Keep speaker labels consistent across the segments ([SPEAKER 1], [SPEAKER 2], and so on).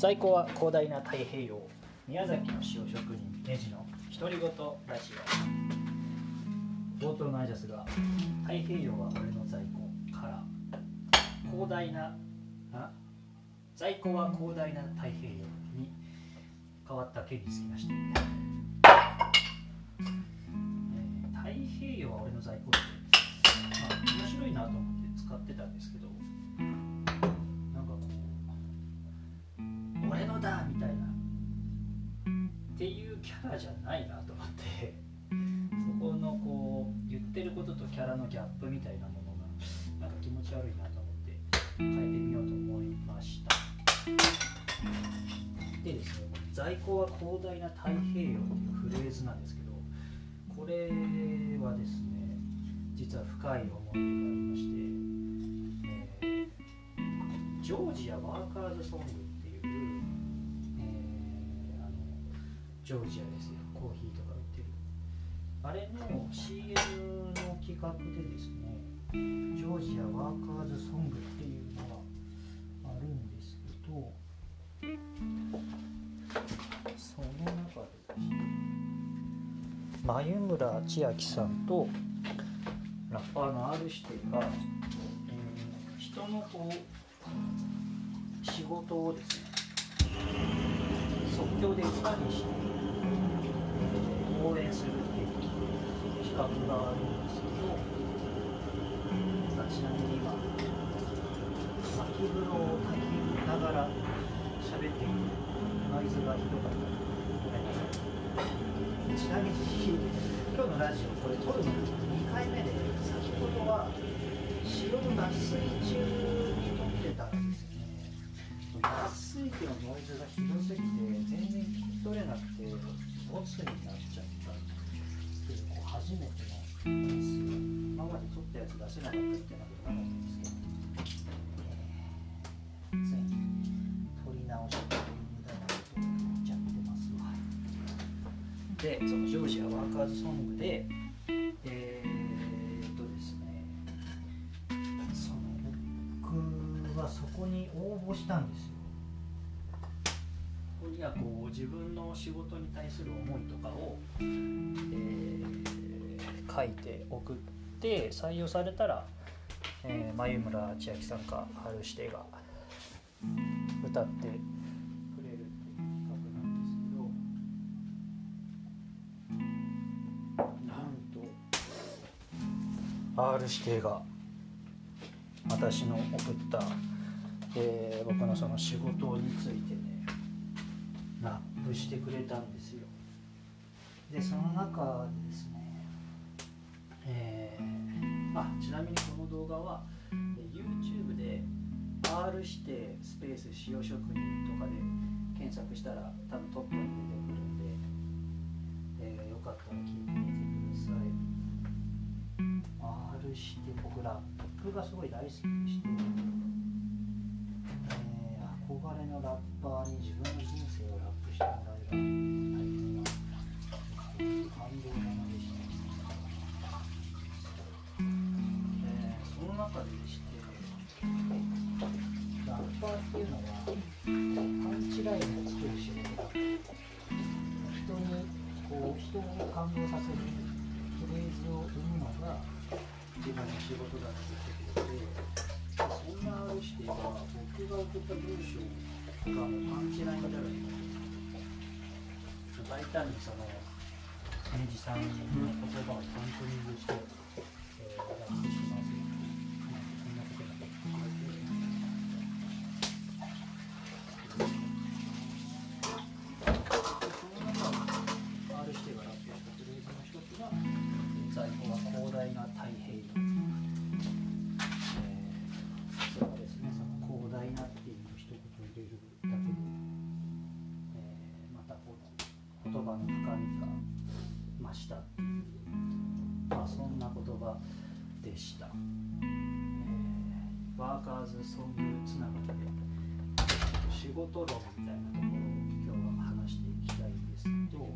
[SPEAKER 1] 在庫は広大な太平洋宮崎の塩職人ネジの独り言ラジオ冒頭の挨拶が「太平洋は俺の在庫」から。広大なあ在庫は広大な太平洋に変わった件につきまして、えー太平洋は俺の在庫って、まあ、面白いなと思って使ってたんですけどキャラじゃないなと思ってそこのこう言ってることとキャラのギャップみたいなものがなんか気持ち悪いなと思って変えてみようと思いました。でですね在庫は広大な太平洋っていうフレーズなんですけどこれはですね実は深い思い出がありましジョージアですよ。コーヒーとか売ってる。あれの CM の企画でですねジョージアワーカーズソングっていうのがあるんですけどその中でですね眉村千秋さんとラッパーの R 指定が、えー人のこう仕事をですね即興で歌にして応援するっていう企画があるんですけどちなみに今秋風呂を炊きながら喋っているノイズがひどかったごめんなさいちなみに今日のラジオこれ撮るの2回目で先ほどは城の脱水中に撮ってたんです機のノイズがひどすぎて全然聞き取れなくてボツになっちゃったっていうこう初めてのですよ今まで撮ったやつ出せなかったってなことなかったんですけど、えーついに撮り直して無駄なことを言っちゃってますわでそのジョージアワーカーズソングでにはこう自分の仕事に対する思いとかを、えー書いて送って採用されたら、えー、眉村千秋さんか春指定が歌ってくれるっていう企画なんですけどなんと R 指定が私の送った、えー僕のその仕事についてねラップしてくれたんですよ。でその中でですねえーあちなみにこの動画はえ YouTube で R 指定スペース塩職人とかで検索したら多分トップに出てくるんで、えーよかったら聞いてみてください。R して僕ラップがすごい大好きでして、えー憧れのラッパーに自分のをラップしてもらえる大変な感動なのでした、えーその中でしてラッパーっていうのはパンチラインを作る仕事だ人にこう人を感動させるフレーズを生むのが自分の仕事だって言ってくれてそんなあるしては僕が送った文章がもうパンチラインだらけ大胆にその明治さんの言葉をパンチ増した。まあそんな言葉でした、えーワーカーズソングつながりで仕事論みたいなところを今日は話していきたいんですけど、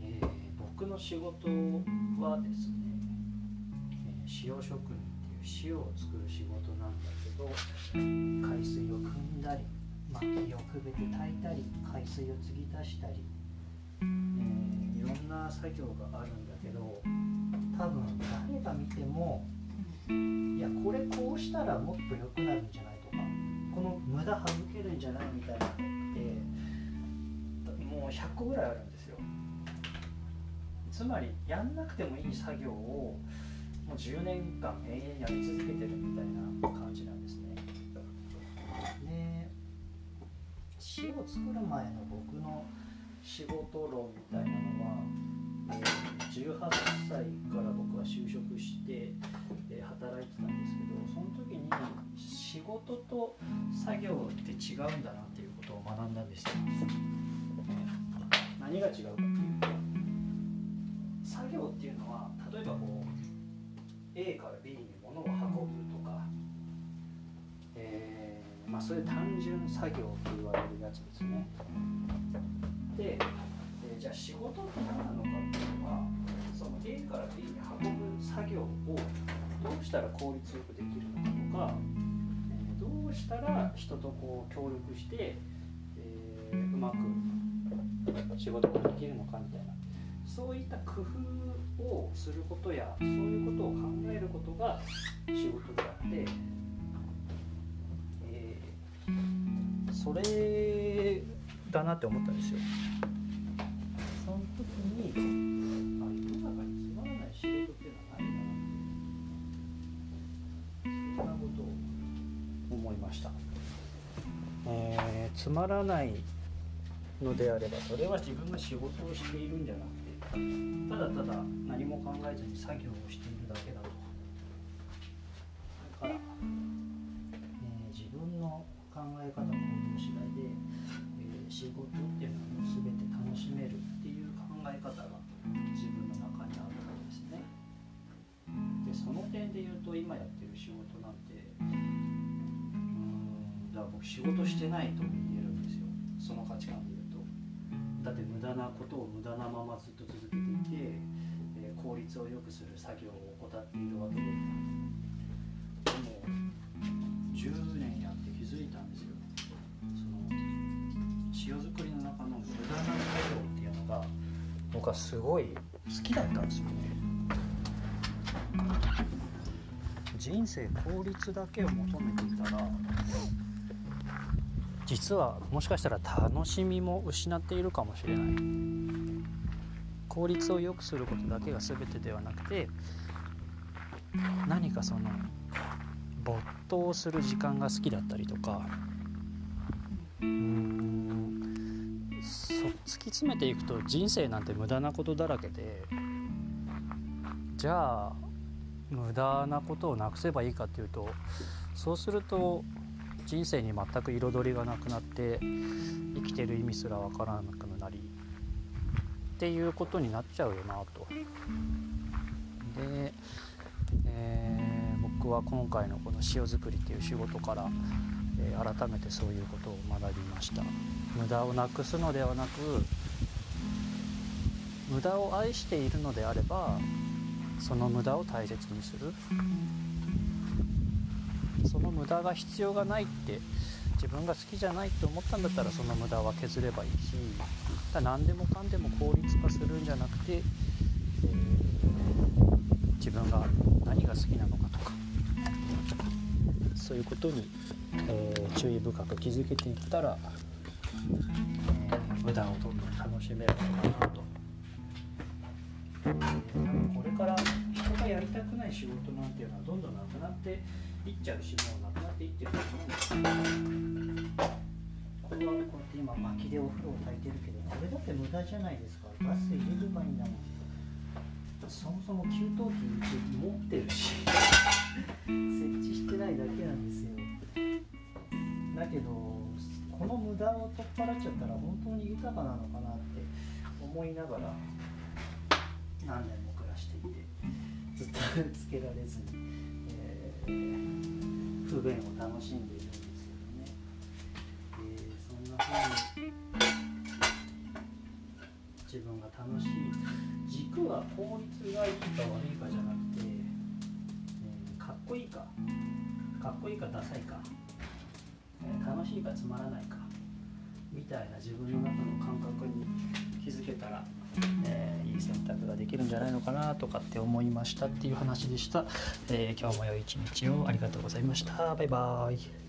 [SPEAKER 1] えー僕の仕事はですね、えー塩職人っていう塩を作る仕事なんだけど海水を汲んだり薪をくべて炊いたり海水を継ぎ足したり、えー、ろんな作業があるんだけど多分誰が見てもいやこれこうしたらもっと良くなるんじゃないとかこの無駄省けるんじゃないみたいなのってもう100個ぐらいあるんですよ。つまりやんなくてもいい作業をもう10年間永遠やり続けてるみたいな感じなんですね。で詩を作る前の僕の仕事論みたいなの、18歳から僕は就職して、え、働いてたんですけどその時に仕事と作業って違うんだなっていうことを学んだんですよ。何が違うかっていうと作業っていうのは例えばこう A から B に物を運ぶとか、えー、まあ、そういう単純作業と言われるやつですね。で、えー、じゃあ仕事って何なのか A から B に運ぶ作業をどうしたら効率よくできるのかとか、どうしたら人とこう協力して、えうまく仕事ができるのかみたいなそういった工夫をすることやそういうことを考えることが仕事であって、えー、それだなって思ったんですよ。した。えー、つまらないのであればそれは自分が仕事をしているんじゃなくてただただ何も考えずに作業をしているだけだとだから、えー、自分の考え方行動次第で、えー、仕事っていうのはもう全て楽しめるっていう考え方が自分の中にあるんですねでその点で言うと今やってる仕事なんて僕仕事してないと言えるんですよ。その価値観で言うと。だって無駄なことを無駄なままずっと続けていて、えー、効率を良くする作業を怠っているわけででも10年やって気づいたんですよ。その塩作りの中の無駄な作業っていうのが僕はすごい好きだったんですよね。人生効率だけを求めていたら実はもしかしたら楽しみも失っているかもしれない。効率を良くすることだけが全てではなくて何かその没頭する時間が好きだったりとかうーん突き詰めていくと人生なんて無駄なことだらけでじゃあ無駄なことをなくせばいいかっていうとそうすると人生に全く彩りがなくなって生きてる意味すら分からなくなりっていうことになっちゃうよなと。で、えー、僕は今回のこの塩作りっていう仕事から、えー、改めてそういうことを学びました無駄をなくすのではなく無駄を愛しているのであればその無駄を大切にする無駄が必要がないって自分が好きじゃないって思ったんだったらその無駄は削ればいいしだ何でもかんでも効率化するんじゃなくて、えー、自分が何が好きなのかとかそういうことに、えー、注意深く気づけていったら、えー、無駄をどんどん楽しめるのかなと。これから人がやりたくない仕事なんていうのはどんどんなくなっていっちゃうしもうなくなっていってると思うんですけどこれはこうやって今薪でお風呂を炊いてるけどこれだって無駄じゃないですかガス入れればいいんだもんそもそも給湯器持ってるし設置してないだけなんですよだけどこの無駄を取っ払っちゃったら本当に豊かなのかなって思いながら何年も暮らしていてずっと つけられずに。不便を楽しんでいるんですけどね、えー、そんな風に自分が楽しい軸は効率がいいか悪いかじゃなくて、えー、かっこいいかかっこいいかダサいか、え、楽しいかつまらないかみたいな自分の中の感覚に気づけたら、えー、いい選択ができるんじゃないのかなとかって思いましたっていう話でした、えー、今日も良い一日をありがとうございました。バイバーイ。